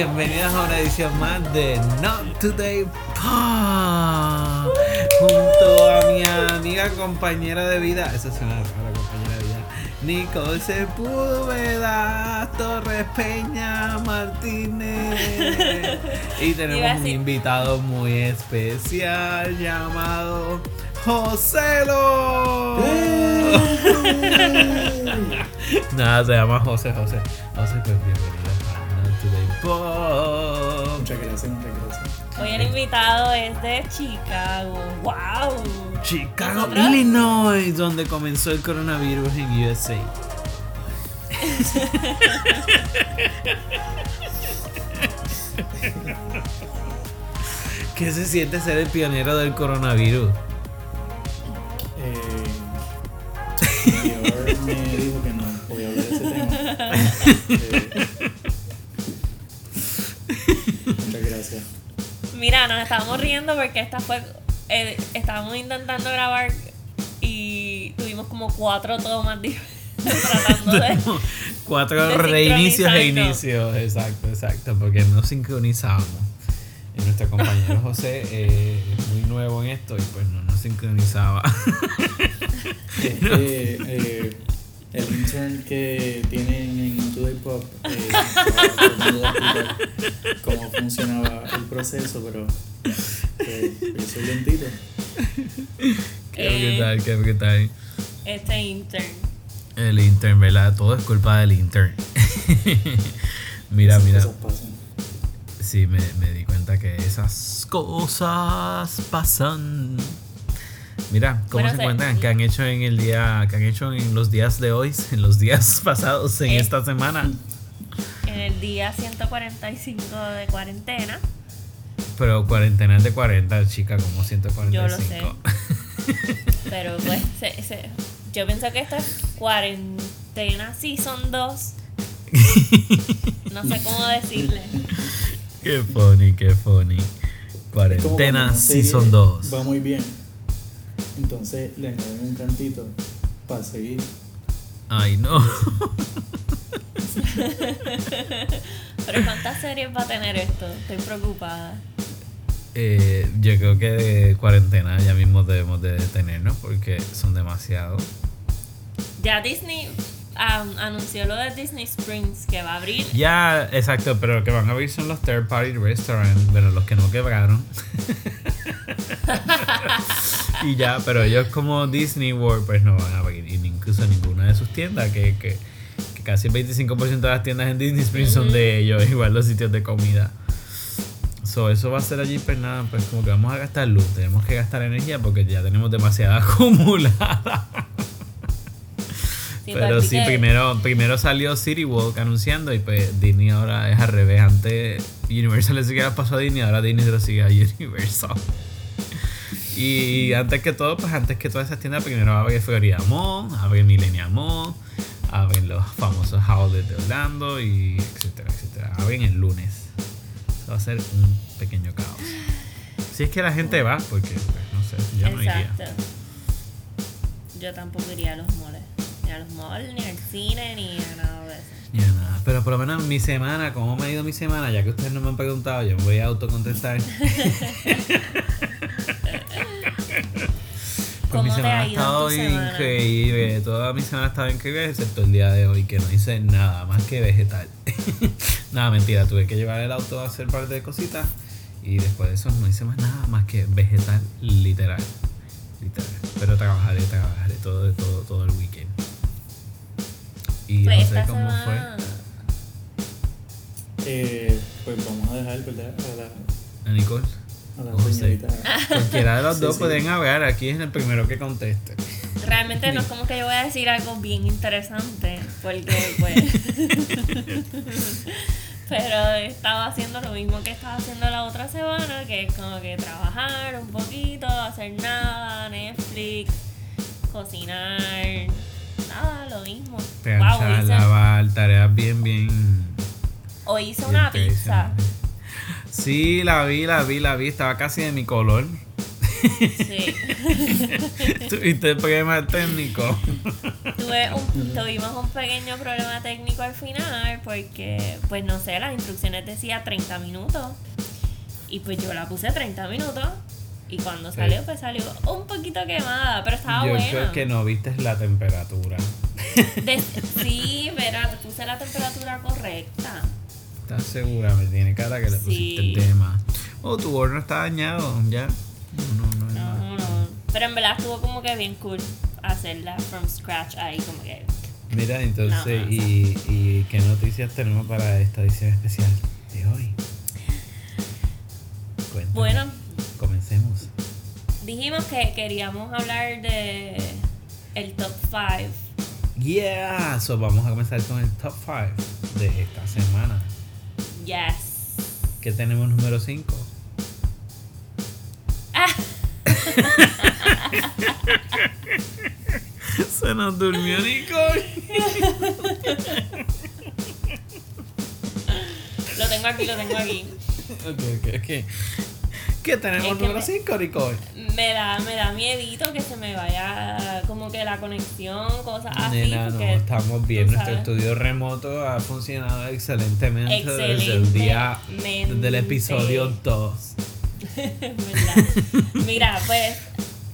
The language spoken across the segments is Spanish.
Bienvenidos a una edición más de Not Today Pod. Junto a mi amiga compañera de vida, esa es una rara compañera de vida, Nicole Sepúlveda, Torres Peña Martínez. Y tenemos un invitado muy especial llamado Joselo. Nada, se llama José José. José, pues bienvenido Today Pod. Muchas gracias, muchas gracias. Hoy el invitado es de Chicago. ¡Wow! Chicago, ¿Nosotros? Illinois, donde comenzó el coronavirus en USA. ¿Qué se siente ser el pionero del coronavirus? Eh, me dijo que no podía hablar de ese tema. Eh, Mira, nos estábamos riendo porque esta fue. eh, estábamos intentando grabar y tuvimos como cuatro tomas diferentes tratando de. Cuatro De reinicios e inicios, exacto, exacto, porque no sincronizábamos. Y nuestro compañero José eh, es muy nuevo en esto y pues no nos sincronizaba. Eh, el intern que tienen en Today Pop eh, cómo funcionaba el proceso, pero eh, yo soy lentito. ¿Qué Eh, tal? ¿Qué, qué tal? Este intern. El intern, ¿verdad? Todo es culpa del intern. mira, Esas mira. cosas pasan. Sí, me, me di cuenta que esas cosas pasan. Mira, ¿cómo Bueno, se encuentran? ¿Qué han hecho en el día, qué han hecho en los días de hoy, en los días pasados, en Eh. esta semana? En el día 145 de cuarentena. Pero cuarentena es de 40, chica, como 145. Yo lo sé. Pero pues, se- se- yo pienso que esta es cuarentena season 2. No sé cómo decirle. qué funny, qué funny. Cuarentena Season 2. Va muy bien. Entonces le añaden un cantito para seguir. Ay, no. Pero ¿cuántas series va a tener esto? Estoy preocupada. Eh, yo creo que de cuarentena ya mismo debemos de detenernos porque son demasiados. Ya Disney um, anunció lo de Disney Springs que va a abrir. Ya, exacto, pero lo que van a abrir son los third party restaurants, bueno, los que no quebraron. y ya, pero ellos como Disney World pues no van a abrir incluso ninguna de sus tiendas, que, que, que casi el 25% de las tiendas en Disney Springs son de ellos, igual los sitios de comida. So, eso va a ser allí, pues nada, pues como que vamos a gastar luz, tenemos que gastar energía porque ya tenemos demasiada acumulada. Sí, Pero sí, que- primero, primero salió City Walk anunciando y pues Disney ahora es al revés. Antes Universal le seguía paso a Disney, ahora Disney se lo sigue a Universal. Y antes que todo, pues antes que todas esas tiendas, primero abre Florida Mall, abre Millennium Mall, abren los famosos houses de Orlando y etcétera, etcétera. Abren el lunes. Eso va a ser un pequeño caos. Si es que la gente va, porque pues, no sé, yo no iría. Exacto. Yo tampoco iría a los moles. Ni a los malls, ni al cine, ni a nada de eso. Ya nada, pero por lo menos mi semana, ¿cómo me ha ido mi semana? Ya que ustedes no me han preguntado, yo me voy a autocontestar. Pues mi ¿Cómo te semana ha estado increíble. Toda mi semana ha estado increíble, excepto el día de hoy, que no hice nada más que vegetal. nada, mentira, tuve que llevar el auto a hacer un par de cositas. Y después de eso no hice más nada más que vegetal, literal. Literal. Pero trabajaré, trabajaré todo, todo, todo. Y Pues no sé esta cómo fue. semana. Eh, pues vamos a dejar ¿verdad? a la, A Nicole. a la José. señorita. Cualquiera de los Sí, dos sí. pueden hablar, aquí es el primero que conteste. Realmente no es como que yo voy a decir algo bien interesante, porque pues... Pero estaba haciendo lo mismo que estaba haciendo la otra semana, que es como que trabajar un poquito, hacer nada, Netflix, cocinar, nada, lo mismo. Planchar, Wow, hice, lavar, tareas bien, bien. hoy hice una pizza. Sí, la vi, la vi, la vi, estaba casi de mi color. Sí. Tuviste problema técnico. Tuve un, tuvimos un pequeño problema técnico al final porque, pues no sé, las instrucciones decía 30 minutos. Y pues yo la puse 30 minutos. Y cuando Sí. salió, pues salió un poquito quemada, pero estaba Yo buena. creo que no viste la temperatura. De- sí, pero puse la temperatura correcta. ¿Estás segura? Me tiene cara que le Sí. pusiste el tema. Oh, tu horno está dañado, ya. No, no, no. No, no. no. Pero en verdad estuvo como que bien cool hacerla from scratch ahí, como que. Mira, entonces, No, no, y, ¿y qué noticias tenemos para esta edición especial de hoy? Cuéntame. Bueno, Comencemos. dijimos que queríamos hablar de el top 5. Yeah, so vamos a comenzar con el top 5 de esta semana. Yes. ¿Qué tenemos número 5? Ah, Se nos durmió Nicole. lo tengo aquí, lo tengo aquí. ok, ok, ok. ¿Qué tenemos número me- 5, Nicole? Me da, me da miedito que se me vaya como que la conexión, cosas así. Nena, no, porque estamos bien. Nuestro sabes. estudio remoto ha funcionado excelentemente, desde el día desde el episodio 2. ¿Verdad? Mira, pues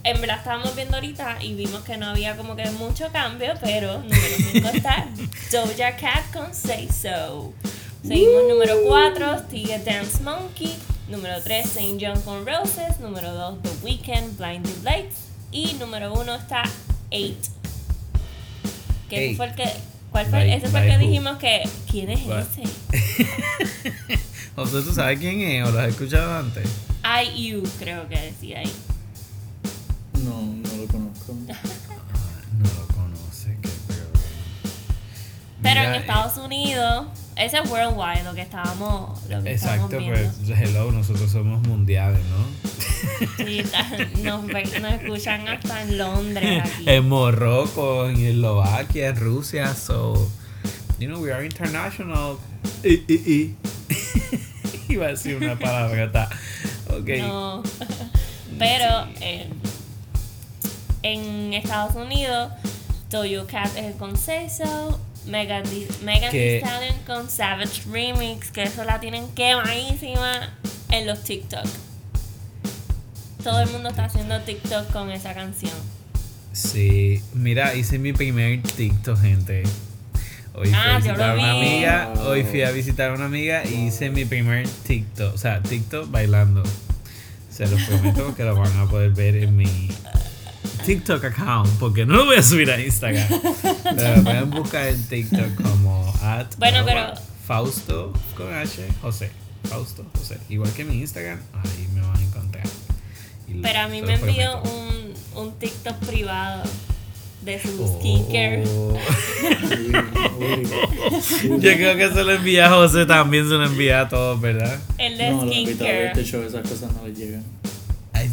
en verdad estábamos viendo ahorita y vimos que no había como que mucho cambio, pero número 5 está Doja Cat con Say So. Seguimos número 4, Tiga Dance Monkey. Número 3, Saint John con Roses. Número 2, The Weeknd, Blinding Lights. Y número 1 está 8. Que Eight. fue el que. ¿Cuál fue? By- ese fue el que who? dijimos que. ¿Quién es ese? O sea, ¿tú sabes quién es o lo has escuchado antes? IU, creo que decía ahí. No, no lo conozco. Ah, no lo conoce, qué problema. Pero Mira, en Estados Unidos, ese es worldwide lo que estábamos, lo que Exacto, pues hello, nosotros somos mundiales, ¿no? Sí, nos, escuchan hasta en Londres aquí. en Morocco, en Eslovaquia, en Rusia, so you know we are international. I, I, I. Iba a decir una palabrota. Ok. No. Pero eh, en Estados Unidos, Doja Cat es con Say So, Megan Megan Thee Stallion con Savage Remix, que eso la tienen quemadísima en los TikTok. Todo el mundo está haciendo TikTok con esa canción. Sí, mira, hice mi primer TikTok, gente. Hoy fui Ah, a yo visitar a una amiga, hoy fui a visitar a una amiga y hice mi primer TikTok, o sea, TikTok bailando. Se los prometo que lo van a poder ver en mi TikTok account, porque no lo voy a subir a Instagram. Pero pueden buscar en TikTok como at Bueno, arroba pero- Fausto con H, José. Fausto, José. Igual que mi Instagram, ahí me van a encontrar. Y Pero a mí me envió un, un TikTok privado de su Oh. skincare. Yo creo que se lo envía a José, también se lo envía a todos, ¿verdad? El de No, de skincare. este show, esas cosas no les llegan.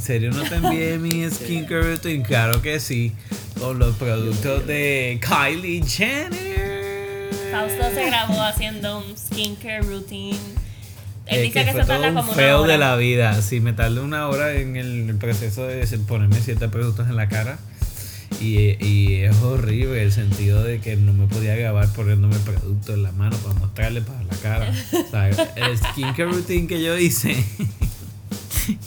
¿En serio no te envié mi skincare routine? Claro que sí. Con los productos de Kylie Jenner. Fausto se grabó haciendo un skincare routine. Él Es dice que que, fue se tarda un como una feo hora. de la vida. Sí, me tardé una hora en el proceso de ponerme siete productos en la cara. Y, y es horrible el sentido de que no me podía grabar poniéndome el producto en la mano para mostrarle para la cara. O sea, el skincare routine que yo hice,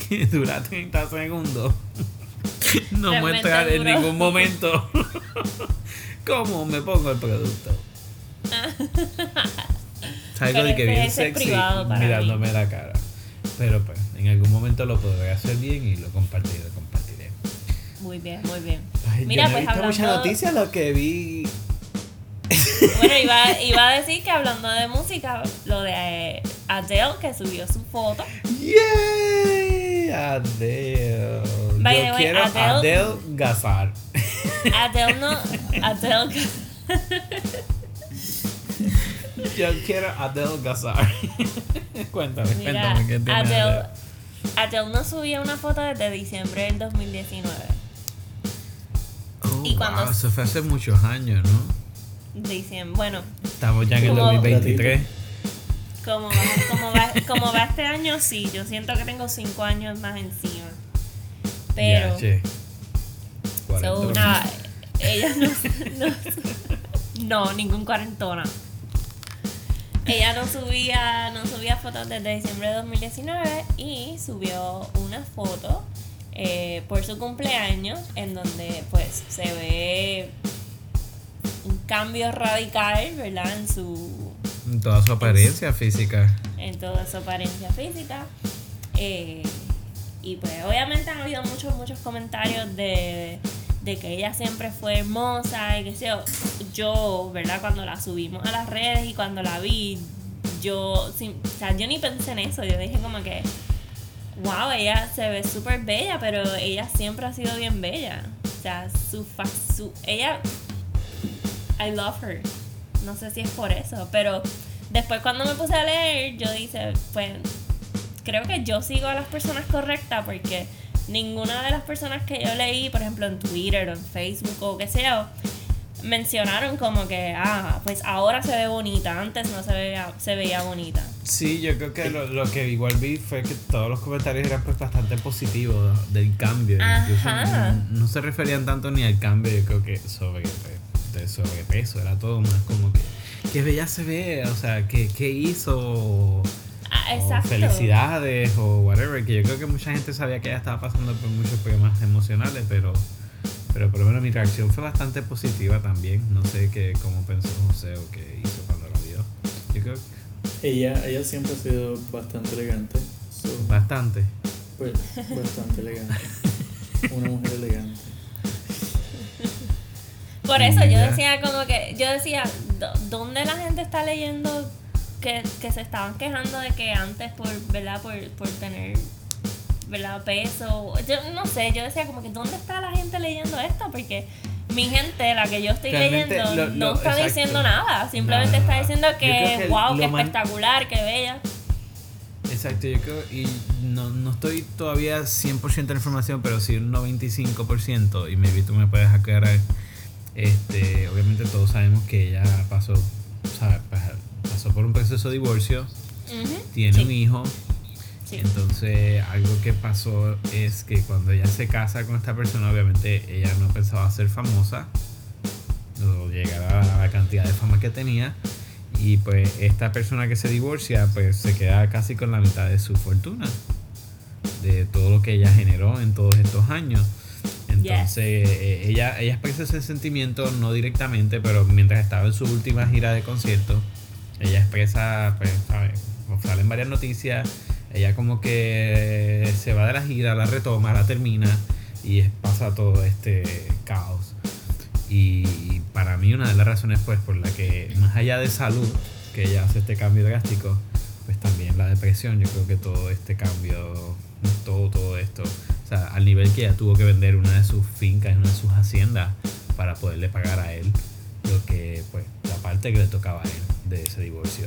que dura 30 segundos, no Realmente muestra en ningún momento cómo me pongo el producto. Salgo de que bien sexy mirándome la cara. Pero pues, en algún momento lo podré hacer bien y lo compartiré, lo compartiré. Muy bien, muy bien. Ay, Mira, yo no pues he visto hablando. noticia, lo que vi. Bueno, iba, iba a decir que hablando de música, lo de eh, Adele que subió su foto. ¡Yay! Adele. By yo the way, quiero Adele- Adele Gazar. Adele no. Adele. yo quiero Adele Gazar. cuéntame, Mira, cuéntame qué tiene Adele, Adele. Adele no subía una foto desde diciembre del 2019. Oh, y cuando- wow, eso fue hace muchos años, ¿no? Dicen, bueno, Estamos ya en el Como- 2023. como va, como, va, como va este año, sí, yo siento que tengo cinco años más encima. Pero, so, nada, ella no, no, no, ningún cuarentona. Ella no subía, no subía fotos desde diciembre de 2019 y subió una foto eh, por su cumpleaños en donde pues se ve un cambio radical, ¿verdad? En su En Toda su apariencia física. en toda su apariencia física. Eh, y pues obviamente han habido muchos, muchos comentarios de, de que ella siempre fue hermosa y que sé yo. Yo, ¿verdad? Cuando la subimos a las redes y cuando la vi, yo, sin- o sea, yo ni pensé en eso. Yo dije como que, wow, ella se ve súper bella, pero ella siempre ha sido bien bella. O sea, su, su ella, I love her. No sé si es por eso, pero después cuando me puse a leer, yo dije, pues creo que yo sigo a las personas correctas porque ninguna de las personas que yo leí, por ejemplo en Twitter o en Facebook o qué sea, mencionaron como que, ah, pues ahora se ve bonita, antes no se veía, se veía bonita. Sí, yo creo que lo, lo que igual vi fue que todos los comentarios eran pues bastante positivos del cambio. Incluso Ajá. no, no se referían tanto ni al cambio, yo creo que sobre de sobrepeso, era todo más como que qué bella se ve, o sea, qué, qué hizo, Ah, o exacto. felicidades o whatever, que yo creo que mucha gente sabía que ella estaba pasando por muchos problemas emocionales, pero pero por lo menos mi reacción fue bastante positiva también. No sé qué cómo pensó José o qué hizo cuando la vio. Yo creo que Ella, ella siempre ha sido bastante elegante. so, bastante. pues, bastante elegante. Una mujer elegante. Por eso yo Ya. decía como que, yo decía, "¿Dó- ¿dónde la gente está leyendo que, que se estaban quejando de que antes por, ¿verdad? Por, por tener, ¿verdad? Peso. Yo no sé, yo decía como que ¿dónde está la gente leyendo esto? Porque mi gente, la que yo estoy Realmente, leyendo, lo- no está exacto. diciendo nada. Simplemente está diciendo que, que wow, man- espectacular, qué bella. Exacto, yo creo, y no, no estoy todavía 100% de la información, pero sí un 95%, y maybe tú me puedes aclarar. Este, obviamente todos sabemos que ella pasó, pasó por un proceso de divorcio, tiene sí, un hijo, sí. entonces algo que pasó es que cuando ella se casa con esta persona, obviamente ella no pensaba ser famosa, o llegar a la cantidad de fama que tenía, y pues esta persona que se divorcia, pues se queda casi con la mitad de su fortuna, de todo lo que ella generó en todos estos años. Entonces eh, ella, ella expresa ese sentimiento no directamente, pero mientras estaba en su última gira de conciertos, ella expresa, pues, ¿sabes? Salen varias noticias, ella como que se va de la gira, la retoma, la termina y pasa todo este caos. Y para mí una de las razones pues por la que más allá de salud que ella hace este cambio drástico, pues también la depresión, yo creo que todo este cambio, todo, todo esto, o sea, al nivel que ella tuvo que vender una de sus fincas, una de sus haciendas para poderle pagar a él lo que, pues, la parte que le tocaba a él de ese divorcio.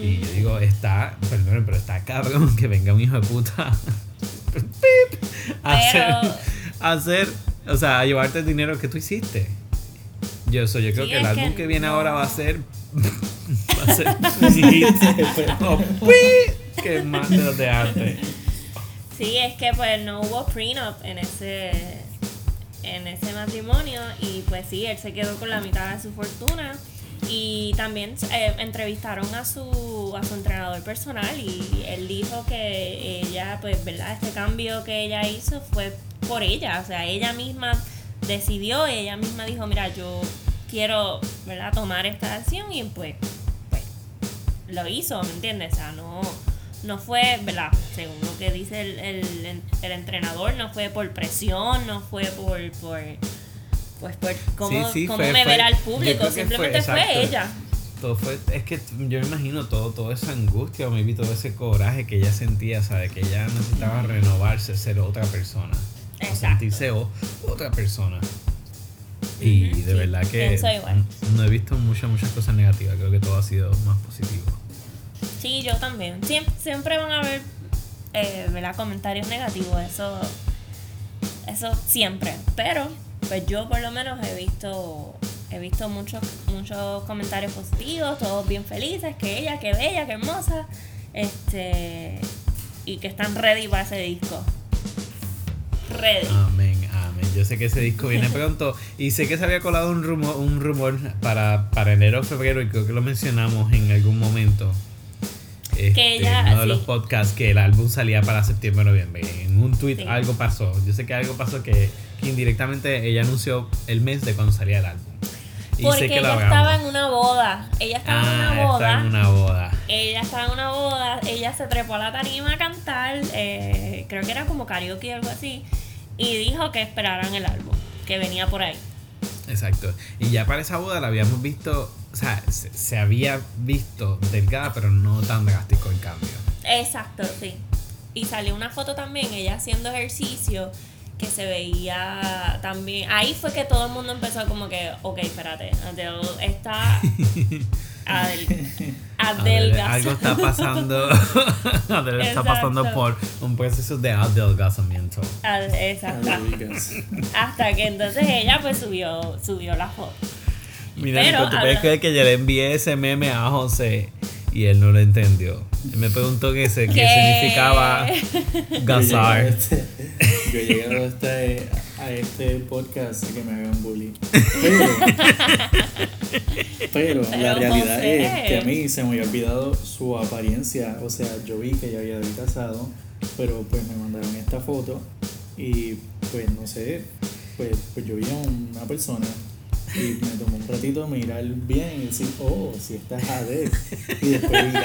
Y yo digo, está, perdón, pero está cabrón que venga un hijo de puta pip, a hacer, a hacer, o sea, a llevarte el dinero que tú hiciste. Yo, eso, yo creo Sí, que el álbum que que viene no. ahora va a ser. va a ser que más de los de arte. Sí, es que pues no hubo prenup en ese en ese matrimonio y pues sí, él se quedó con la mitad de su fortuna y también eh, entrevistaron a su a su entrenador personal y él dijo que ella pues verdad este cambio que ella hizo fue por ella, o sea, ella misma decidió ella misma dijo, mira, yo quiero, ¿verdad?, tomar esta acción y pues pues lo hizo, ¿me entiendes? O sea, no, no fue, ¿verdad? Según lo que dice el, el, el entrenador, no fue por presión, no fue por, por pues por cómo, Sí, sí, cómo fue- me fue- verá el público, simplemente fue, ella. Todo fue, es que yo me imagino todo, todo esa angustia, o maybe todo ese coraje que ella sentía, ¿sabes? Que ella necesitaba renovarse, ser otra persona. O sentirse o- otra persona. Y de sí, verdad que no he visto muchas, muchas cosas negativas. Creo que todo ha sido más positivo. Sí, yo también. Siempre, siempre van a haber, eh, ¿verdad? Comentarios negativos, eso, eso siempre. Pero, pues yo por lo menos he visto, he visto muchos, muchos comentarios positivos, todos bien felices, que ella, que bella, que hermosa, este, y que están ready para ese disco. Ready. Amén, amén. Yo sé que ese disco viene pronto y sé que se había colado un rumor, un rumor para, para enero o febrero y creo que lo mencionamos en algun momento. Este, ella- en uno de los podcasts que el álbum salía para septiembre o noviembre. En un tweet Sí. algo pasó. Yo sé que algo pasó que, que indirectamente ella anunció el mes de cuando salía el álbum. Y Porque sé que ella estaba en una boda. Ella estaba en Ah, una está boda. en una boda. Ella estaba en una boda. Ella se trepó a la tarima a cantar. eh, creo que era como karaoke o algo así. Y dijo que esperaran el álbum. Que venía por ahí. Exacto. Y ya para esa boda la habíamos visto, o sea, se, se había visto delgada, pero no tan drástico el cambio. Exacto, sí. Y salió una foto también, ella haciendo ejercicio, que se veía también. Ahí fue que todo el mundo empezó como que, ok, espérate, Adele está adel- adelgazando. algo está pasando. Adele está pasando por un proceso de adelgazamiento. Ad- Exacto. Hasta que entonces ella pues subió, subió la foto. Mira, Pero Nico, ¿tú puedes creer que yo le envié ese meme a José y él no lo entendió? Él me preguntó se, qué ¿Qué? significaba gazar. Yo he llegado a este- hasta eh, a este podcast que me hagan bullying. Pero, pero la realidad José. es que a mí se me había olvidado su apariencia. O sea, yo vi que ella había casado, pero pues me mandaron esta foto y pues no sé, pues, pues yo vi a una persona y me tomó un ratito mirar bien y decir, oh, si esta es Adele. Y después vi.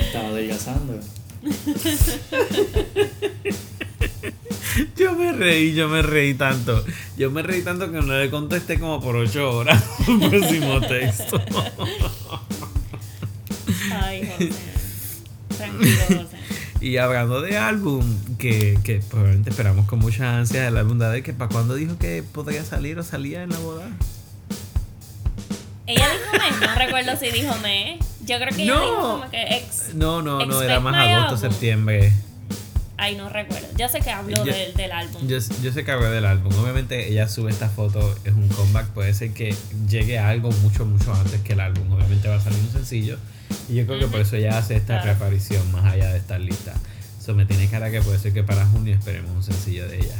Estaba adelgazando. Yo me reí, yo me reí tanto. Yo me reí tanto que no le contesté como por ocho horas el próximo texto. Ay, José. Tranquilo, José. Y hablando de álbum, que, que probablemente esperamos con mucha ansia el álbum de que para cuando dijo que podría salir o salía en la boda. Ella dijo mes, no recuerdo si dijo mes. Yo creo que ella No. dijo como que ex. No, no, no, era más agosto, album. septiembre. Ay, no recuerdo. Yo sé que habló Yo- del, del álbum. Yo, yo sé que hablé del álbum. Obviamente ella sube esta foto, es un comeback. Puede ser que llegue a algo mucho, mucho antes que el álbum. Obviamente va a salir un sencillo. Y yo creo que por eso ella hace esta Claro. reaparición más allá de estar lista. Eso me tiene cara que puede ser que para junio esperemos un sencillo de ella.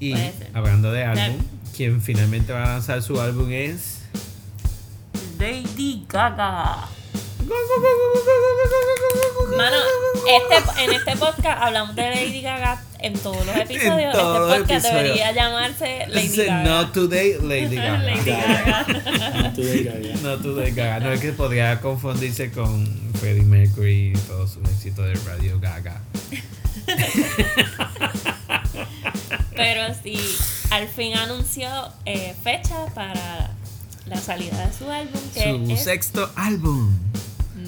Y hablando de álbum, quien finalmente va a lanzar su álbum es. Lady Gaga. Mano, este, en este podcast hablamos de Lady Gaga en todos los episodios. todos los este podcast episodios. debería llamarse Lady Dice, Gaga. Not today, Lady Gaga. Lady Gaga. Ah, tú de Gaga. No today, Gaga. No es que podría confundirse con Freddie Mercury y todos sus éxitos de Radio Gaga. Pero sí, al fin anunció eh, fecha para la salida de su álbum, que Su es sexto álbum.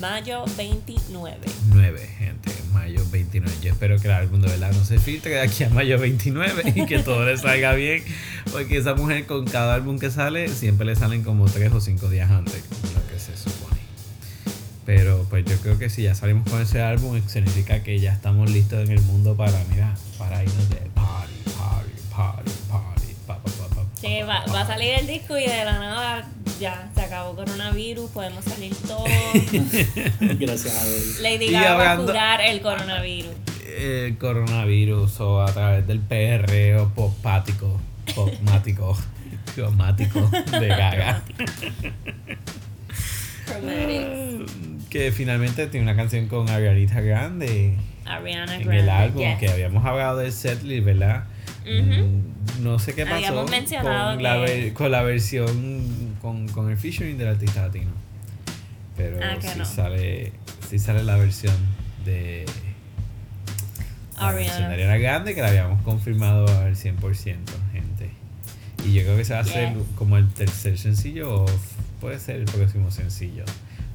Mayo 29. 9, gente. Mayo 29. Yo espero que el álbum de verdad no se filtre de aquí a mayo 29 y que todo le salga bien. Porque esa mujer con cada álbum que sale siempre le salen como 3 o 5 días antes, lo que se supone. Pero pues yo creo que si ya salimos con ese álbum, significa que ya estamos listos en el mundo para, mira, para irnos de party, party, party, party, pa, pa, va, va a salir el disco y de la nada ya se acabó coronavirus, podemos salir todos. Gracias a Dios. Lady Gaga va a curar el coronavirus. el coronavirus o a través del PR o popático, popmático, popmático de Gaga. Que finalmente tiene una canción con Arianita Grande Ariana en Grande. el álbum, yes. que habíamos hablado del setlist, ¿verdad? No sé qué pasó con, la que- ver- con la versión, con, con el featuring del artista latino. Pero Ah, sí, no. sale, sí sale la versión de la versión de Ariana. Grande que la habíamos confirmado al 100%, gente. Y yo creo que se va a hacer Yes. como el tercer sencillo o puede ser el próximo sencillo.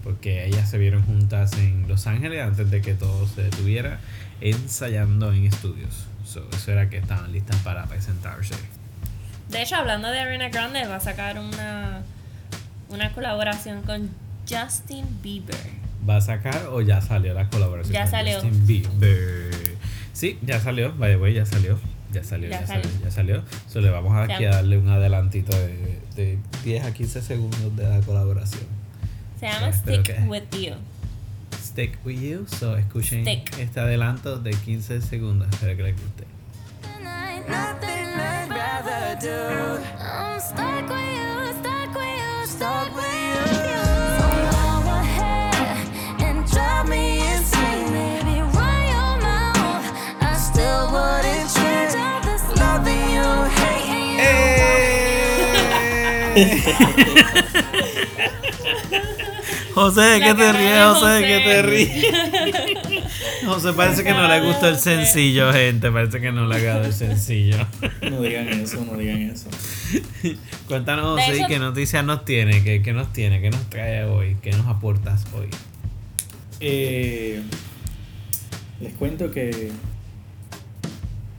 Porque ellas se vieron juntas en Los Ángeles antes de que todo se detuviera ensayando en estudios. So, eso era que estaban listas para presentarse. De hecho, hablando de Ariana Grande, va a sacar una, una colaboración con Justin Bieber. ¿Va a sacar o ya salió la colaboración? Ya con salió. Justin Bieber? Sí, ya salió. By the way, ya salió. Ya salió, ya, Ya salió. salió. ya salió. So, le vamos aquí a llama- darle un adelantito de, de 10 a 15 segundos de la colaboración. Se llama Stick With You. Stick With You. So escuchen Stick. este adelanto de 15 segundos. Espero que les guste. Nothing José, ¿qué La te ríes, José? José. ¿Qué te ríes? José parece que no le gustó el sencillo, gente. Parece que no le agrada el sencillo. No digan eso, no digan eso. Cuéntanos, José, hecho- ¿qué noticias nos tiene? ¿Qué, ¿Qué nos tiene? ¿Qué nos trae hoy? ¿Qué nos aportas hoy? Eh, les cuento que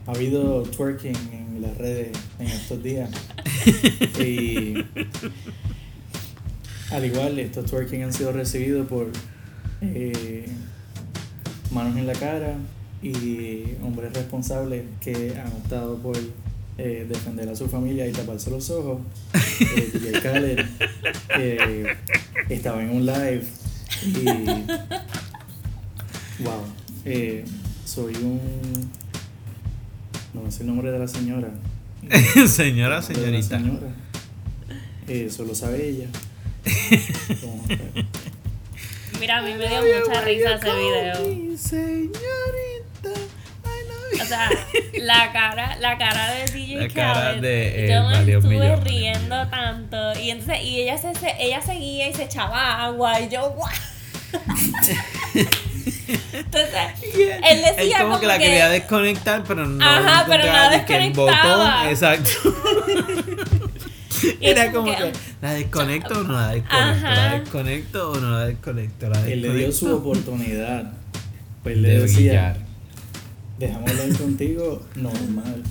ha habido twerking en las redes en estos días. y al igual, estos twerking han sido recibidos por eh, manos en la cara y hombres responsables que han optado por eh, defender a su familia y taparse los ojos. Eh, DJ Khaled eh, estaba en un live y Wow. Eh, soy un. No sé el nombre de la señora. Señora, la señorita. señora. Eh, solo sabe ella. Mira, a mí me dio mucha risa ese video. Señorita. I love O sea, la cara, la cara de DJ La cara Khaled, de él yo me valió estuve riendo tanto y entonces y ella se, se- ella seguía y se echaba agua y yo guau. entonces él decía Él como, como que la quería desconectar, pero no Ajá, pero no ni que el desconectaba. botón. Exacto. Era como que- que, ¿la desconecto o no la desconecto? Ajá. ¿La desconecto o no la desconecto? ¿La Él le dio su oportunidad. Pues de le decía, brillar. déjame hablar contigo normal.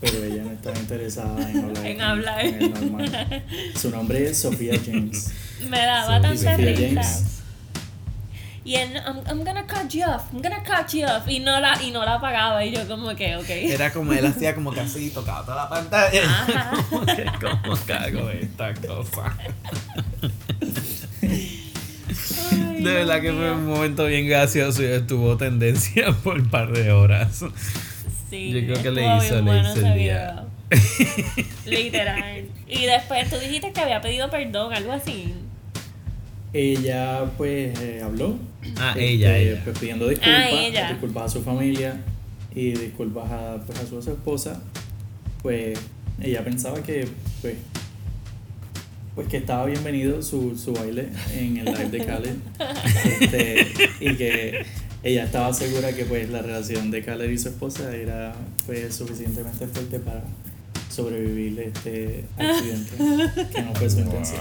Pero ella no estaba interesada en hablar. En hablar. normal. Su nombre es Sofía James. me daba tanta Sofía risa. Y él, I'm, I'm gonna cut you off, I'm gonna cut you off. Y no la, y no la apagaba. Y yo como que, ok. Era como él hacía como que así, tocaba toda la pantalla. Ajá. como que, ¿cómo cago esta cosa? Ay, De verdad que fue un momento bien gracioso y estuvo tendencia por un par de horas. Sí, Yo creo que le hizo- le bueno hizo el día. Literal. Y después tú dijiste que había pedido perdón, algo así. Ella pues eh, habló. Ah, este, ella, ella. Pues pidiendo disculpas, Ah, ella. disculpas a su familia y disculpas a, pues, a su esposa. Pues ella pensaba que pues, pues que estaba bienvenido su, su baile en el live de Khaled. Este, y que ella estaba segura que pues la relación de Khaled y su esposa era pues suficientemente fuerte para sobrevivir este accidente que no fue su intención.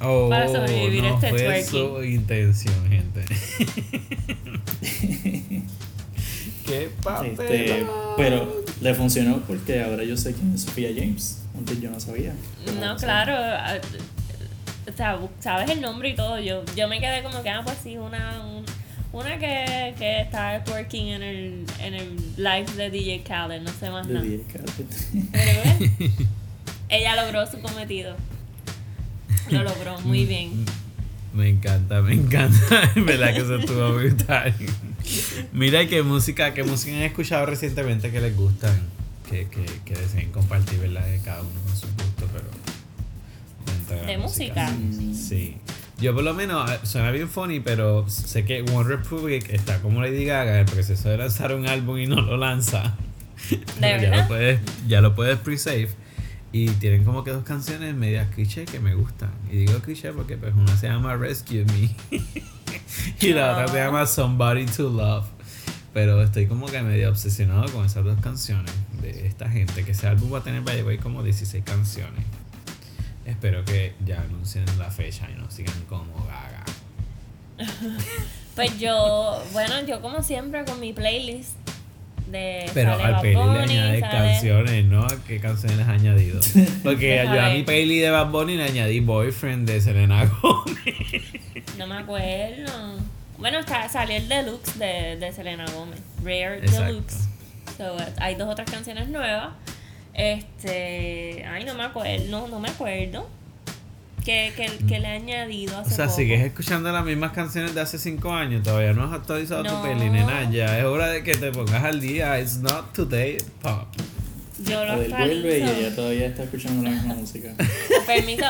Oh, Para sobrevivir no este fue twerking. su intención, gente. Qué papel. Este, pero le funcionó porque ahora yo sé quién es Sofía James. Antes yo no sabía. No, claro. ah, O sea, sabes el nombre y todo. Yo, yo me quedé como que, ah, pues sí, una, un- una que, que está working en el, en el live de DJ Khaled, no sé más De nada. DJ Khaled. Pero ella logró su cometido. Lo logró muy bien. Me encanta, me encanta. En verdad que se estuvo brutal. Mira qué música, qué música han escuchado recientemente que les gustan. Que, que, que deseen compartir, ¿verdad? De cada uno con su gusto, pero. De música. Mm, Sí. Yo por lo menos, eh, suena bien funny, pero sé que One Republic está como Lady Gaga en el proceso de lanzar un álbum y no lo lanza. Ya verdad? lo puedes, ya lo puedes pre-save. Y tienen como que dos canciones medias cliché que me gustan. Y digo cliché porque pues una se llama Rescue Me. y la otra se llama Somebody to Love. Pero estoy como que medio obsesionado con esas dos canciones de esta gente. Que ese álbum va a tener, by the como 16 canciones. Espero que ya anuncien la fecha y no sigan como gaga. Pues yo, bueno, yo como siempre con mi playlist de Pero sale al playlist le añades sale- canciones, ¿no? ¿Qué canciones has añadido? Porque yo a mi playlist de Bad Bunny le añadí Boyfriend de Selena Gomez. No me acuerdo. Bueno, está, salió el deluxe de, de Selena Gómez. Rare Exacto. Deluxe. So, hay dos otras canciones nuevas. Este. Ay, no me acuerdo. No, no me acuerdo. Que, que, que le he añadido hace O sea, poco. sigues escuchando las mismas canciones de hace 5 años, todavía no has actualizado No. tu peli, nena. Ya es hora de que te pongas al día. It's not today pop. Yo lo Adel vuelve y ella todavía está escuchando la misma música. Permiso.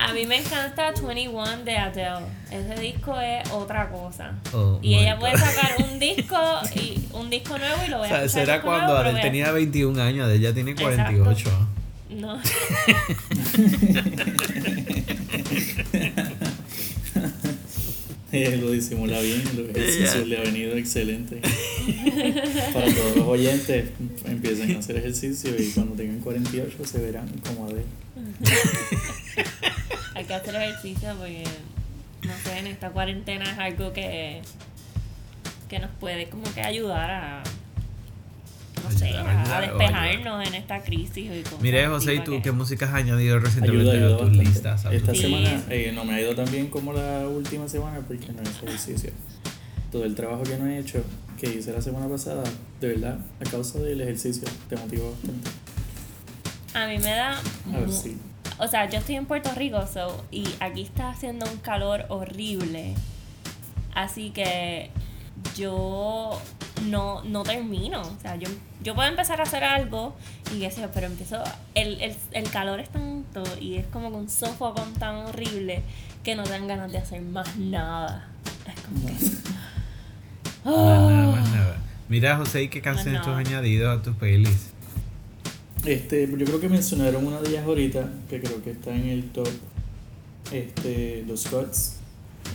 A mí me encanta 21 de Adele. Ese disco es otra cosa. Oh y ella God. puede sacar un disco y un disco nuevo y lo voy O a sea, escuchar. será cuando nuevo, Adele tenía 21 años, Adele ya tiene 48. No. Ella lo disimula bien, los ejercicios le ha venido excelente. Para todos los oyentes, empiecen a hacer ejercicio y cuando tengan 48 se verán como. Hay que hacer ejercicio porque, no sé, en esta cuarentena es algo que, que nos puede como que ayudar a, no sé, a, despejarnos en esta crisis Mire, José, ¿y tú qué música has añadido recientemente Ayuda, a ayuda tus bastante. listas? a tus Esta Sí. semana eh, no me ha ido tan bien como la última semana porque no he hecho ejercicio. Todo el trabajo que no he hecho, que hice la semana pasada, de verdad, a causa del ejercicio, te motiva bastante. A mí me da... A ver si. O sea, yo estoy en Puerto Rico, so, y aquí está haciendo un calor horrible. Así que yo no, no termino. O sea, yo, yo puedo empezar a hacer algo y qué sé yo, pero empiezo. El, el, el calor es tanto y es como que un sofocón tan horrible que no te dan ganas de hacer más nada. Es como que. Más nada, más nada. Mira, José, ¿y qué canciones tú has añadido a tus playlists? Este, yo creo que mencionaron una de ellas ahorita, que creo que está en el top. Este, los. Esa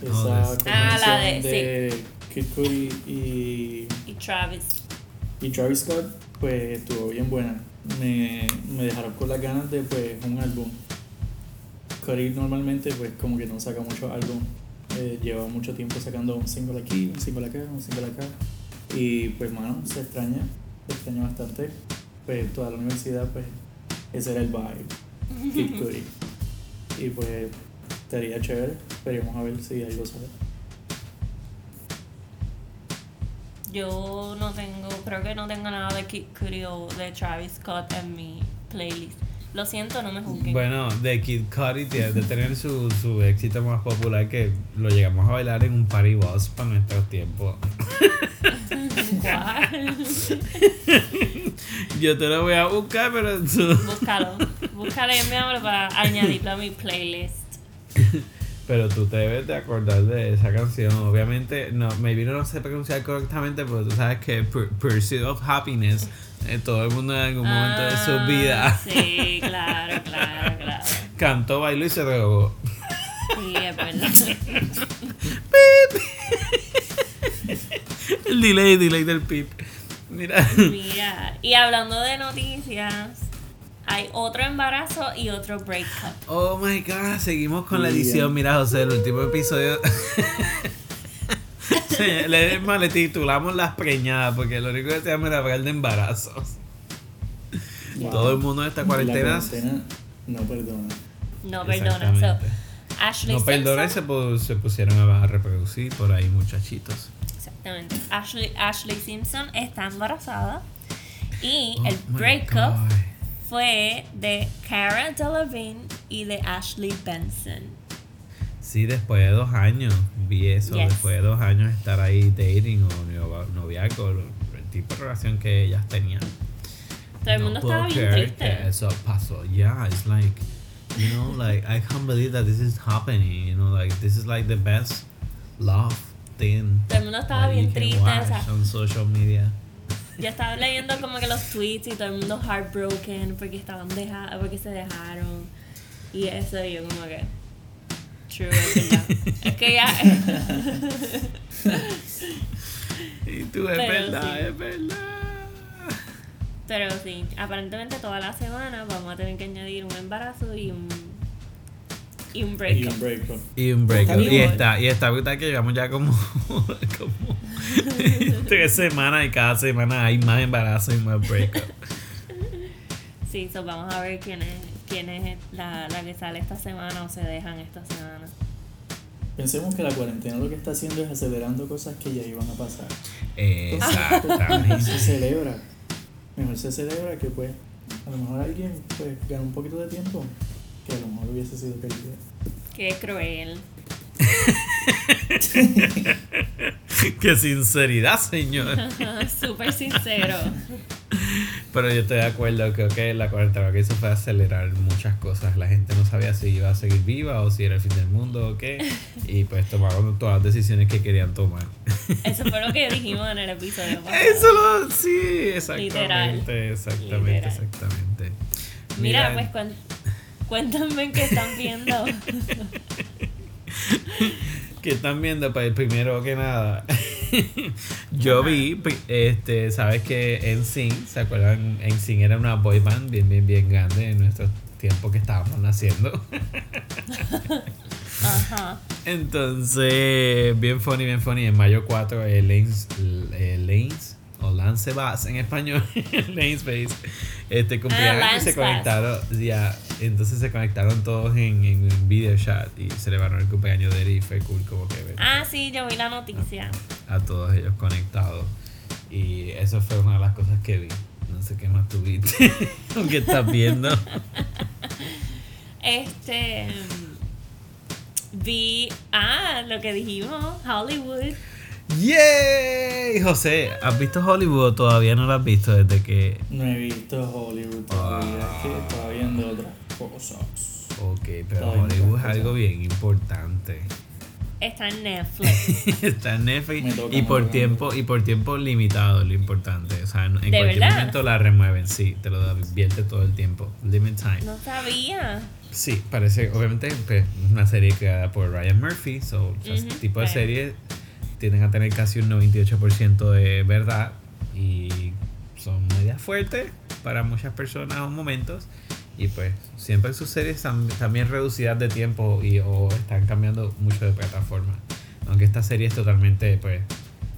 Oh, this- Ah, la de Kid Cudi y, Y Travis. y Travis Scott, pues estuvo bien buena. Me, me dejaron con las ganas de pues un álbum. Cudi normalmente pues como que no saca mucho álbum. Eh, lleva mucho tiempo sacando un single aquí, un single acá, un single acá. Y pues mano, se extraña, se extraña bastante. Pues toda la universidad pues ese era el vibe. Kid Cudi. Y pues estaría chévere. Esperemos a ver si algo sale. Yo no tengo, creo que no tengo nada de Kid Cudi o de Travis Scott en mi playlist. Lo siento, no me juzguen. Bueno, de Kid Cudi de tener su, su éxito más popular que lo llegamos a bailar en un party bus para nuestros tiempos. ¿Cuál? Yo te lo voy a buscar, pero tú- Búscalo. Búscalo y envíamelo para añadirlo a mi playlist. Pero tú te debes de acordar de esa canción. Obviamente, no, maybe no lo sé pronunciar correctamente, pero tú sabes que Pur- Pursuit of Happiness, eh, todo el mundo en algún momento de su Ah, vida Sí, claro, claro, claro. cantó, bailó y se drogó. Sí, es verdad. El delay, delay del pip. Mira. Mira, y hablando de noticias, hay otro embarazo y otro breakup. Oh my god, seguimos con la edición. Mira, José, el último episodio. Le, le titulamos Las Preñadas, porque lo único que se llama era hablar de embarazos. Todo el mundo en esta La cuarentena. cuarentena no perdona. No perdona. So. Ashley No perdona y se, pusieron a reproducir por ahí, muchachitos. Exactamente. Ashley, Ashley Simpson está embarazada. Y Oh el breakup God. Fue de Cara Delevingne y de Ashley Benson. Sí, después de dos años vi eso. Yes. Después de dos años estar ahí dating o novia- noviazgo, el tipo de relación que ellas tenían. Todo el No mundo estaba bien triste. eso pasó. Yeah, it's like, you know, like I can't believe that this is happening. You know, like this is like the best love thing. Todo el mundo estaba bien triste. o sea, on social media. Yo estaba leyendo como que los tweets y todo el mundo heartbroken porque estaban deja porque se dejaron. Y eso y yo como que true, es verdad. es que ya Y tú, es Pero verdad, sí. es verdad. Pero sí, aparentemente toda la semana vamos a tener que añadir un embarazo y un y un Y breakup. Y un breakup. Está Y bien. está, y está brutal que llevamos ya como, como tres semanas y cada semana hay más embarazo y más breakup. Sí, so vamos a ver quién es, quién es la, la que sale esta semana o se dejan esta semana. Pensemos que la cuarentena lo que está haciendo es acelerando cosas que ya iban a pasar. Exactamente. Se celebra. Mejor se celebra que pues a lo mejor alguien pues gana un poquito de tiempo. Que a lo mejor hubiese sido que Qué cruel. Qué sinceridad, señor. Súper sincero. Pero yo estoy de acuerdo, creo que la cuarentena que hizo fue acelerar muchas cosas. La gente no sabía si iba a seguir viva o si era el fin del mundo o qué. Y pues tomaron todas las decisiones que querían tomar. Eso fue lo que dijimos en el episodio pasado. Eso lo, sí, exactamente. Literal. Exactamente, Literal. exactamente. Mira, pues cuen- cuéntame qué están viendo. que están viendo, pues primero que nada, yo vi, este, sabes que NSYNC, ¿se acuerdan? NSYNC era una boy band bien, bien, bien grande en nuestros tiempos que estábamos naciendo. Ajá. Entonces, bien funny, bien funny. En mayo 4, eh, Lanes, eh, Lanes, o Lance Bass en español, Bass, este, cumplían Ah, años y se conectaron, ya, entonces se conectaron todos en, en un video chat y celebraron el cumpleaños de él y fue cool como que Ah, sí, yo vi la noticia. a todos ellos conectados. Y eso fue una de las cosas que vi. No sé qué más tuviste, aunque estás viendo. Este. mm, Vi. Ah, lo que dijimos, Hollywood. ¡Yay! José, ¿has visto Hollywood o todavía no lo has visto desde que No he visto Hollywood todavía, es que estaba viendo otras cosas. Ok, pero Todavía Hollywood es algo bien importante. Está en Netflix. Está en Netflix y por tiempo y por tiempo limitado lo importante. O sea, en en ¿De cualquier verdad? momento la remueven, sí, te lo advierte todo el tiempo. Limit time. No sabía. Sí, parece, obviamente, pues, es una serie creada por Ryan Murphy, so, o sea, este tipo de right. series tienden a tener casi un 98% de verdad y son medias fuertes para muchas personas o momentos. Y pues siempre sus series también reducidas de tiempo y o están cambiando mucho de plataforma. Aunque esta serie es totalmente, pues,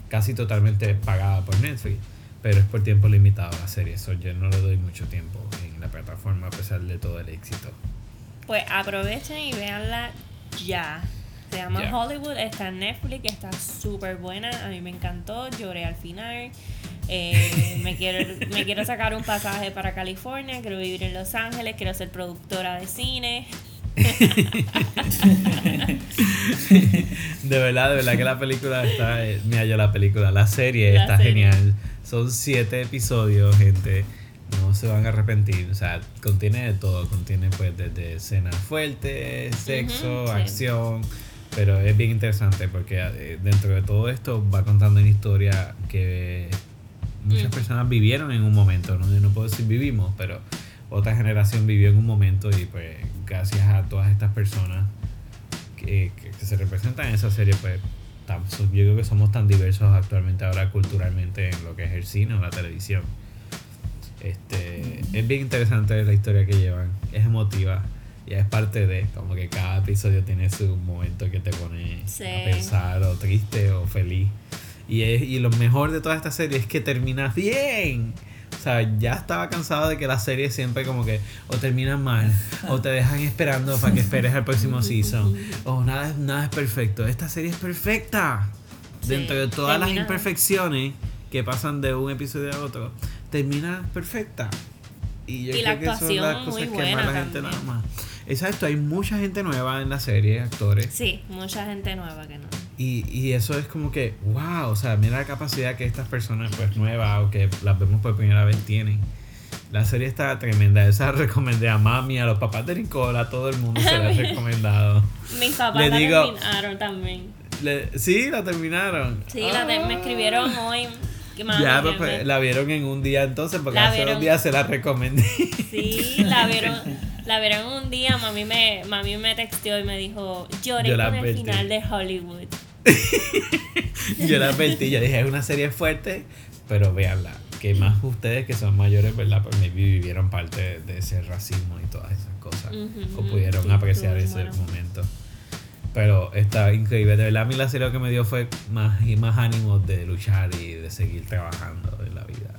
casi totalmente pagada por Netflix. Pero es por tiempo limitado la serie. So yo no le doy mucho tiempo en la plataforma a pesar de todo el éxito. Pues aprovechen y véanla ya. Se llama. Hollywood, está en Netflix, está súper buena. A mí me encantó, lloré al final. Eh, me, quiero, me quiero sacar un pasaje para California, quiero vivir en Los Ángeles, quiero ser productora de cine. De verdad, de verdad que la película está. eh, mira, yo la película, la serie La está serie. genial. Son siete episodios, gente. No se van a arrepentir. O sea, contiene de todo. Contiene, pues, desde escenas fuertes, sexo, sí. acción. Pero es bien interesante porque eh, dentro de todo esto va contando una historia que muchas Mm. personas vivieron en un momento. ¿no? Yo no puedo decir vivimos, pero otra generación vivió en un momento y, pues, gracias a todas estas personas que, que- que se representan en esa serie, pues yo creo que somos tan diversos actualmente ahora culturalmente en lo que es el cine o la televisión. Este, es bien interesante la historia que llevan, es emotiva y es parte de, como que cada episodio tiene su momento que te pone Sí. a pensar o triste o feliz. Y, es, y lo mejor de toda esta serie es que terminas bien. O sea, ya estaba cansado de que las series siempre como que o terminan mal o te dejan esperando para que esperes al próximo season. O nada, es- nada es perfecto. Esta serie es perfecta. Sí, Dentro de todas las imperfecciones que pasan de un episodio a otro, termina perfecta. Y yo Y la creo que son las actuación cosas muy que buena más la gente nada más. Exacto, hay mucha gente nueva en la serie, actores. Sí, mucha gente nueva que no. Y, y eso es como que, wow, o sea, mira la capacidad que estas personas pues nuevas o que las vemos por primera vez tienen. La serie está tremenda, esa la recomendé a mami, a los papás de Nicole, a todo el mundo se la he recomendado. Mis papás Le la digo- terminaron también. Le- sí, la terminaron. Sí, la te- me escribieron hoy. Ya, que pues, la vieron en un día entonces, porque La hace dos vieron- días se la recomendé. Sí, la vieron, la vieron un día, mami me, mami me texteó y me dijo, lloré Yo la con el final de Hollywood. yo la advertí, yo dije, es una serie fuerte, pero véanla. Que más ustedes que son mayores, ¿verdad? Pues maybe vivieron parte de, ese racismo y todas esas cosas. O pudieron sí, apreciar ese bueno. momento. Pero está increíble. De verdad, a mí la serie lo que me dio fue más y más ánimo de luchar y de seguir trabajando en la vida.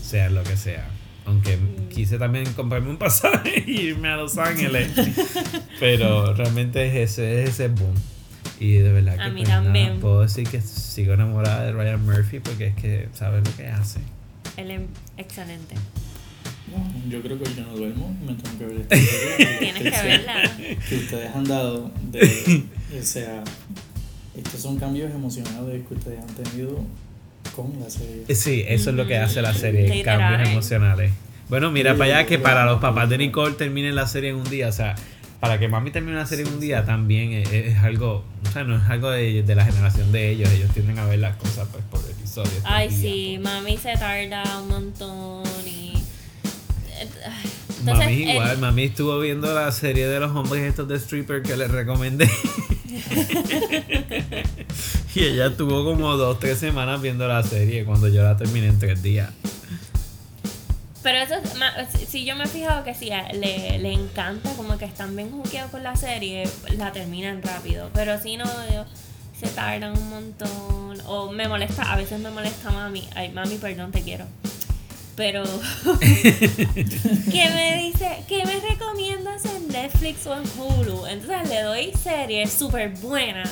Sea lo que sea. Aunque quise también comprarme un pasaje y irme a Los Ángeles. Pero realmente es ese, es ese boom. Y de verdad A que mí pues, nada, puedo decir que sigo enamorada de Ryan Murphy porque es que sabe lo que hace. Él es excelente. No, yo creo que yo no duermo, me tengo que ver esta serie. Tienes que verla. Que ustedes han dado de, o sea, estos son cambios emocionales que ustedes han tenido con la serie. Sí, eso es lo que hace la serie, cambios emocionales. Bueno, mira Sí, para allá que para los papás de Nicole terminen la serie en un día, o sea, para que mami termine una serie en un día también es, es algo, o sea, no es algo de, de la generación de ellos, ellos tienden a ver las cosas pues por episodios. Ay, día, sí, mami se tarda un montón y. eh, Entonces, mami eh, igual, mami estuvo viendo la serie de los hombres estos de stripper que les recomendé. y ella estuvo como dos, tres semanas viendo la serie cuando yo la terminé en tres días. Pero eso, si- yo me he fijado que a- le, le encanta, como que están bien juqueados con la serie, la terminan rápido. Pero si no, se tardan un montón. O me molesta, a veces me molesta mami. Ay, mami, perdón, te quiero. Pero, que me dice, ¿qué me recomiendas en Netflix o en Hulu? Entonces le doy series súper buenas.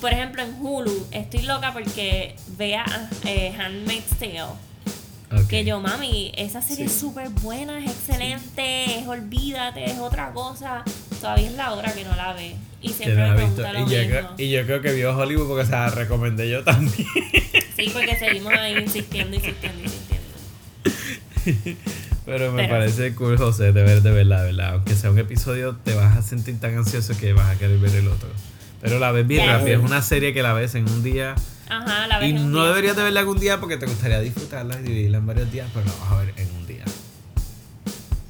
Por ejemplo, en Hulu, estoy loca porque vea eh, Handmaid's Tale. Que yo, mami, esa serie es súper buena, es excelente, es olvídate, es otra cosa. Todavía es la hora que no la ve. Y siempre no me pregunta lo Y mismo. y yo creo que vio Hollywood porque se la recomendé yo también. Sí, porque seguimos ahí insistiendo, insistiendo, insistiendo. Pero me Pero- parece cool, José, de ver, de verdad, de verdad. Aunque sea un episodio, te vas a sentir tan ansioso que vas a querer ver el otro. Pero la ves bien rápido. Es una serie que la ves en un día. Ajá, la ves Y en un no día. deberías de verla en un día porque te gustaría disfrutarla y dividirla en varios días, pero la vas a ver en un día.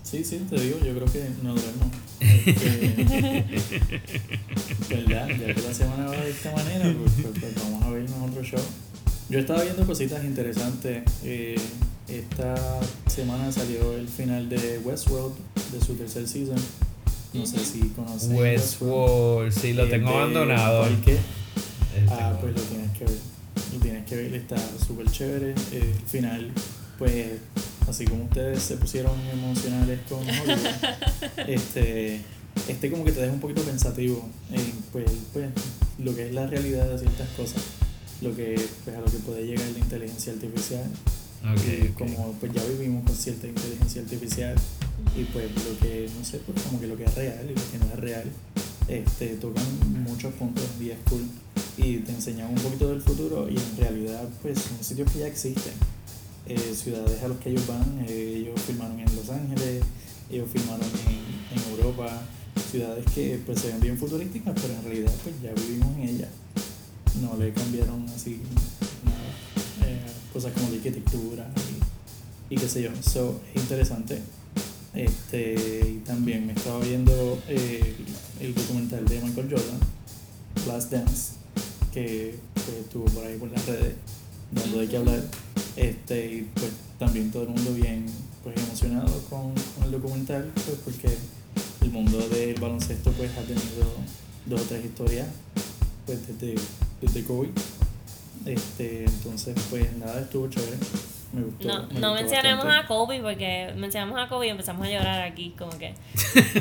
Sí, sí, te digo, yo creo que no duermo. Este, ¿Verdad? Ya que la semana va de esta manera, pues, pues- pues vamos a vernos otro show. Yo estaba viendo cositas interesantes. eh, esta semana salió el final de Westworld, de su tercer season. No sé si conocen Westworld, sí, lo tengo abandonado. Parque. Eh, Ah, tengo- pues lo tienes que ver. Lo tienes que ver, está súper chévere. Eh, El final, pues, así como ustedes se pusieron emocionales con Hollywood, este, este como que te deja un poquito pensativo en pues, pues, lo que es la realidad de ciertas cosas. Lo que, pues, a lo que puede llegar la inteligencia artificial. Y como pues ya vivimos con cierta inteligencia artificial y pues lo que, no sé, pues como que lo que es real y lo que no es real, este, tocan muchos puntos y es cool y te enseñan un poquito del futuro y en realidad pues son sitios que ya existen, eh, ciudades a los que ellos van, eh, ellos filmaron en Los Ángeles, ellos filmaron en, en Europa, ciudades que pues se ven bien futurísticas pero en realidad pues ya vivimos en ellas, no le cambiaron así nada, eh, cosas como la arquitectura y, qué sé yo, so es interesante. Este, y también me estaba viendo eh, el documental de Michael Jordan, Last Dance, que estuvo por ahí por las redes, dando de qué hablar. Este, y pues también todo el mundo bien pues, emocionado con, con el documental, pues porque el mundo del baloncesto pues ha tenido dos o tres historias pues desde, desde Kobe. Este, entonces pues nada, estuvo chévere. Me gustó. No, me no gustó mencionemos bastante. a Kobe porque mencionamos a Kobe y empezamos a llorar aquí, como que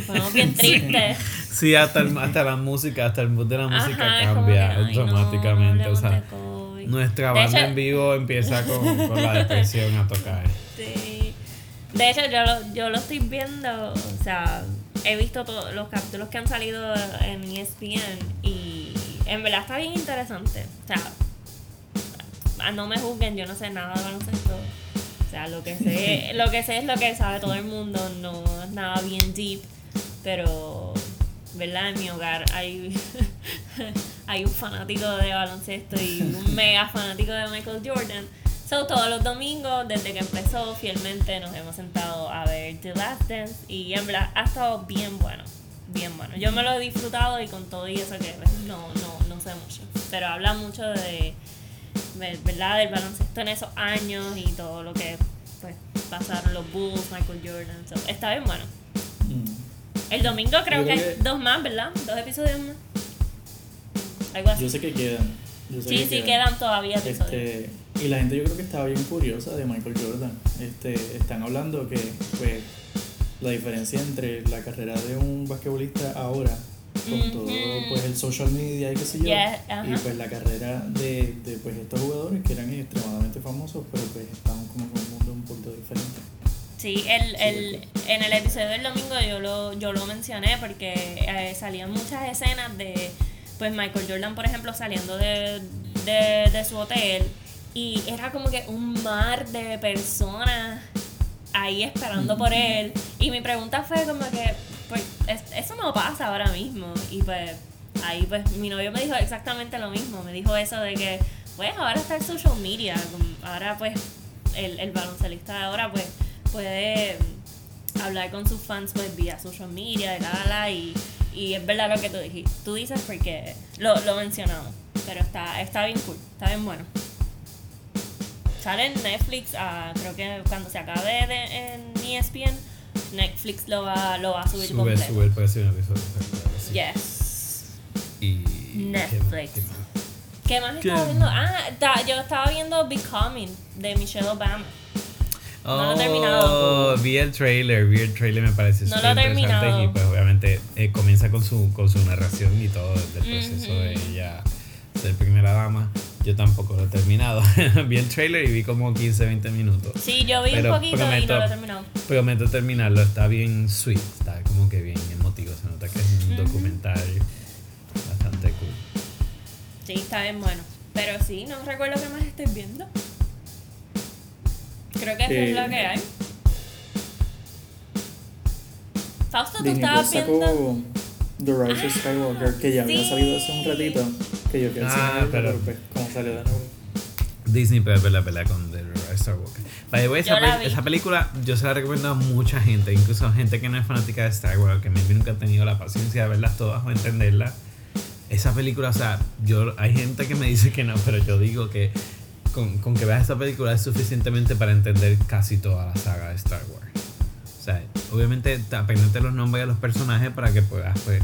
fuimos bien tristes. Sí, hasta, el- hasta la música, hasta el mood de la música Ajá, que, cambia ay, no, no automáticamente. o hablemos sea, de Kobe. nuestra De banda hecho- en vivo empieza con, con la depresión a tocar. Sí. De hecho, yo lo, yo lo estoy viendo, o sea, he visto todos los capítulos que han salido en ESPN y en verdad está bien interesante. O sea, ah, no me juzguen, yo no sé nada de baloncesto. O sea, lo que sé, lo que sé es lo que sabe todo el mundo, no es nada bien deep, pero ¿verdad? En mi hogar hay, hay un fanático de baloncesto y un mega fanático de Michael Jordan. So, todos los domingos, desde que empezó, fielmente nos hemos sentado a ver The Last Dance y en verdad ha estado bien bueno, bien bueno. Yo me lo he disfrutado y con todo y eso que pues, no, no, no sé mucho, pero habla mucho de, ver- ¿verdad? Del baloncesto en esos años y todo lo que pues, pasaron los Bulls, Michael Jordan. So, está bien bueno. Mm. El domingo creo que hay dos más, ¿verdad? Dos episodios más. Algo así. Yo sé que quedan. yo sé sí, que sí, quedan todavía episodios. Este, y la gente yo creo que estaba bien curiosa de Michael Jordan. Este, están hablando que pues la diferencia entre la carrera de un basquetbolista ahora con Ujú. todo pues el social media y qué sé yo Yeah, ajá. y pues la carrera de, de pues estos jugadores que eran extremadamente famosos pero pues estaban como en un mundo un poquito diferente. Sí, el, el, en el episodio del domingo yo lo, yo lo mencioné porque eh, salían muchas escenas de pues Michael Jordan, por ejemplo, saliendo de, de, de su hotel y era como que un mar de personas ahí esperando por él. Y mi pregunta fue como que, pues, es- eso no pasa ahora mismo. Y pues, ahí pues mi novio me dijo exactamente lo mismo. Me dijo eso de que, pues, ahora está el social media. Ahora pues, el, el baloncelista de ahora pues puede hablar con sus fans pues vía social media, la, la, y, y es verdad lo que tú dijiste. Tú dices porque lo, lo mencionamos. Pero está, está bien cool, está bien bueno. Sale en Netflix, ah, creo que cuando se acabe de, en ESPN, Netflix lo va, lo va a subir Sube, completo. sube el precio de un episodio. sí. Yes. Y. Netflix. ¿qué más? ¿Qué más ¿Qué? estaba viendo? Ah, ta- yo estaba viendo Becoming de Michelle Obama. No lo he Oh, terminado. Vi el trailer, vi el trailer, me parece No súper lo he interesante terminado. y pues obviamente eh, comienza con su, con su narración y todo desde el proceso de ella ser primera dama. Yo tampoco lo he terminado. vi el trailer y vi como 15, 20 minutos. Sí, yo vi Pero un poquito y prometo- no lo he terminado. Prometo terminarlo, está bien sweet, está como que bien emotivo, se nota que es un documental bastante cool. Sí, está bien bueno. Pero sí, no recuerdo qué más estoy viendo. Creo que eso Eh, es lo que hay. Fausto, tú Disney estabas viendo. The Rise of Skywalker, que ya había Sí. salido hace un ratito. Que yo Ah, pero- pues, como salió de nuevo. Disney pero ver la pelea con The Rise of Skywalker. By the way, esa, pe- esa película yo se la recomiendo a mucha gente, incluso a gente que no es fanática de Star Wars, que maybe nunca ha tenido la paciencia de verlas todas o entenderlas. Esa película, o sea, yo hay gente que me dice que no, pero yo digo que con, con que veas esta película es suficientemente para entender casi toda la saga de Star Wars. O sea, obviamente te aprendete los nombres de los personajes para que puedas pues,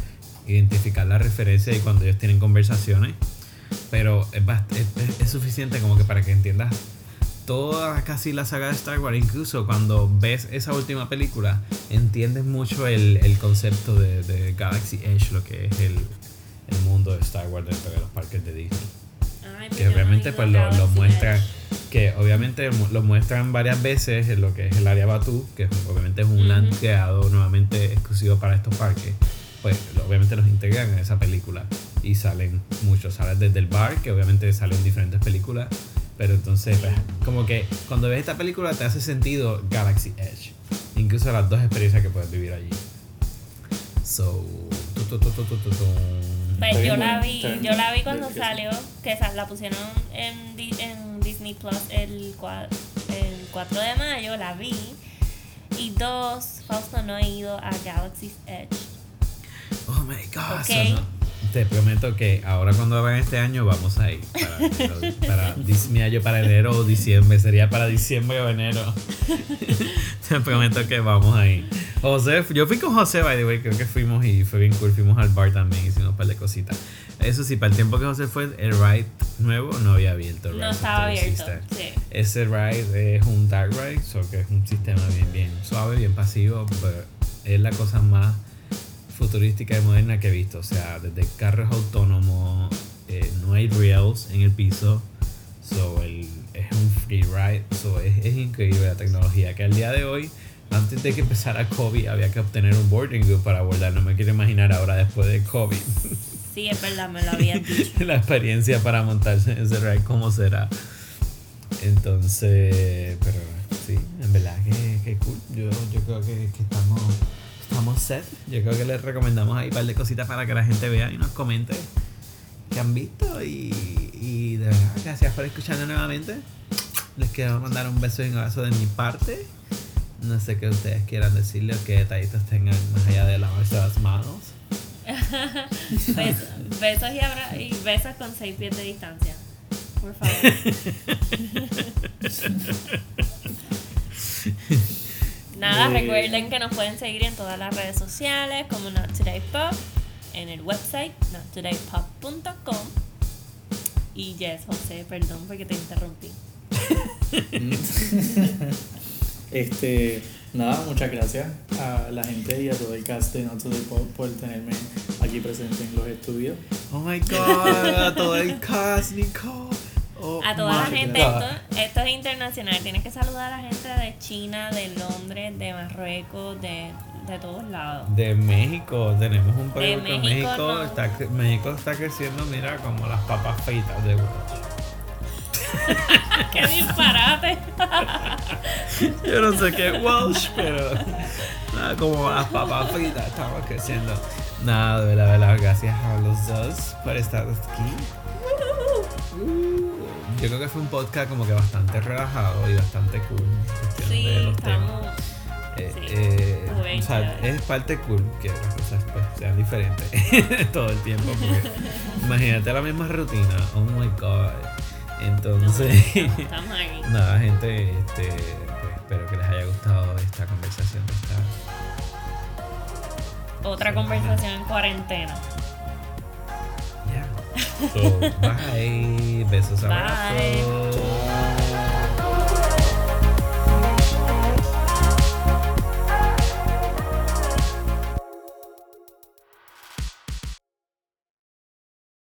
identificar la referencia y cuando ellos tienen conversaciones. Pero es, es, es- suficiente como que para que entiendas toda casi la saga de Star Wars. Incluso cuando ves esa última película, entiendes mucho el, el concepto de, de Galaxy Edge, lo que es el, el mundo de Star Wars dentro de los parques de Disney Ay, que obviamente pues lo, lo muestran que obviamente lo muestran varias veces en lo que es el área Batu que obviamente es un land Ujú. creado nuevamente exclusivo para estos parques pues obviamente los integran en esa película y salen muchos salen desde el bar que obviamente salen diferentes películas pero entonces pues, como que cuando ves esta película te hace sentido Galaxy Edge incluso las dos experiencias que puedes vivir allí so tu, tu, tu, tu, tu, tu, tu. Pues yo la vi, yo la vi cuando salió, que la pusieron en, en Disney Plus el, cua- el 4 de mayo, la vi. Y dos, Fausto no ha ido a Galaxy's Edge. Oh my god. Ok. so no- te prometo que ahora cuando hagan este año vamos a ir para, para mi año para enero o diciembre. Sería para diciembre o enero. te prometo que vamos a ir. José, yo fui con José, by the way, creo que fuimos y fue bien cool. Fuimos al bar también, hicimos un par de cositas. Eso sí, para el tiempo que José fue, el ride nuevo no había abierto. el No Rise of estaba abierto. Sí. Ese ride es un dark ride, so que es un sistema bien, bien suave, bien pasivo, pero es la cosa más futurística y moderna que he visto. O sea, desde carros autónomos, eh, no hay rails en el piso, so el, es un free ride, so es, es increíble la tecnología que al día de hoy, antes de que empezara COVID, había que obtener un boarding group para abordar. No me quiero imaginar ahora después de COVID Sí, es verdad, me lo habían dicho. la experiencia para montarse en ese ride, cómo será. Entonces, pero sí, en verdad que, que cool. Yo, yo creo que, que estamos, estamos set. Yo creo que les recomendamos ahí un par de cositas para que la gente vea y nos comente que han visto. Y, y de verdad, gracias por escucharnos nuevamente. Les quiero mandar un beso y un abrazo de mi parte. No sé qué ustedes quieran decirle o qué detallitos tengan más allá de lavarse las manos. Bes- besos y, abra- y besos con seis pies de distancia. Por favor. Nada, Eh. recuerden que nos pueden seguir en todas las redes sociales como Not Today Pop, en el website nottodaypop.com. Y yes, José, perdón porque te interrumpí. Este, nada, muchas gracias a la gente y a todo el cast de Not Today Pop por tenerme aquí presente en los estudios. Oh my god, a todo el cast, Nicole. Oh A toda la gente, esto, esto es internacional. Tienes que saludar a la gente de China, de Londres, de Marruecos, de, de todos lados. De México, tenemos un De que México, México, no. está, México está creciendo, mira, como las papas fritas de Welch. ¡Qué disparate! Yo no sé qué es Welsh, pero nada, como las papas fritas estamos creciendo. Nada, de verdad, de verdad, gracias a los dos por estar aquí. Uh, Yo creo que fue un podcast como que bastante relajado y bastante cool. en Sí, de los temas. estamos. Eh, Sí, eh, bien o sea, es parte cool que las cosas pues, sean diferentes todo el tiempo. Porque imagínate la misma rutina. Oh my god. Entonces, aquí. nada, gente, este, pues, espero que les haya gustado esta conversación. Esta, Otra conversación en cuarentena. Ya. So, bye. Besos, Bye. abrazos.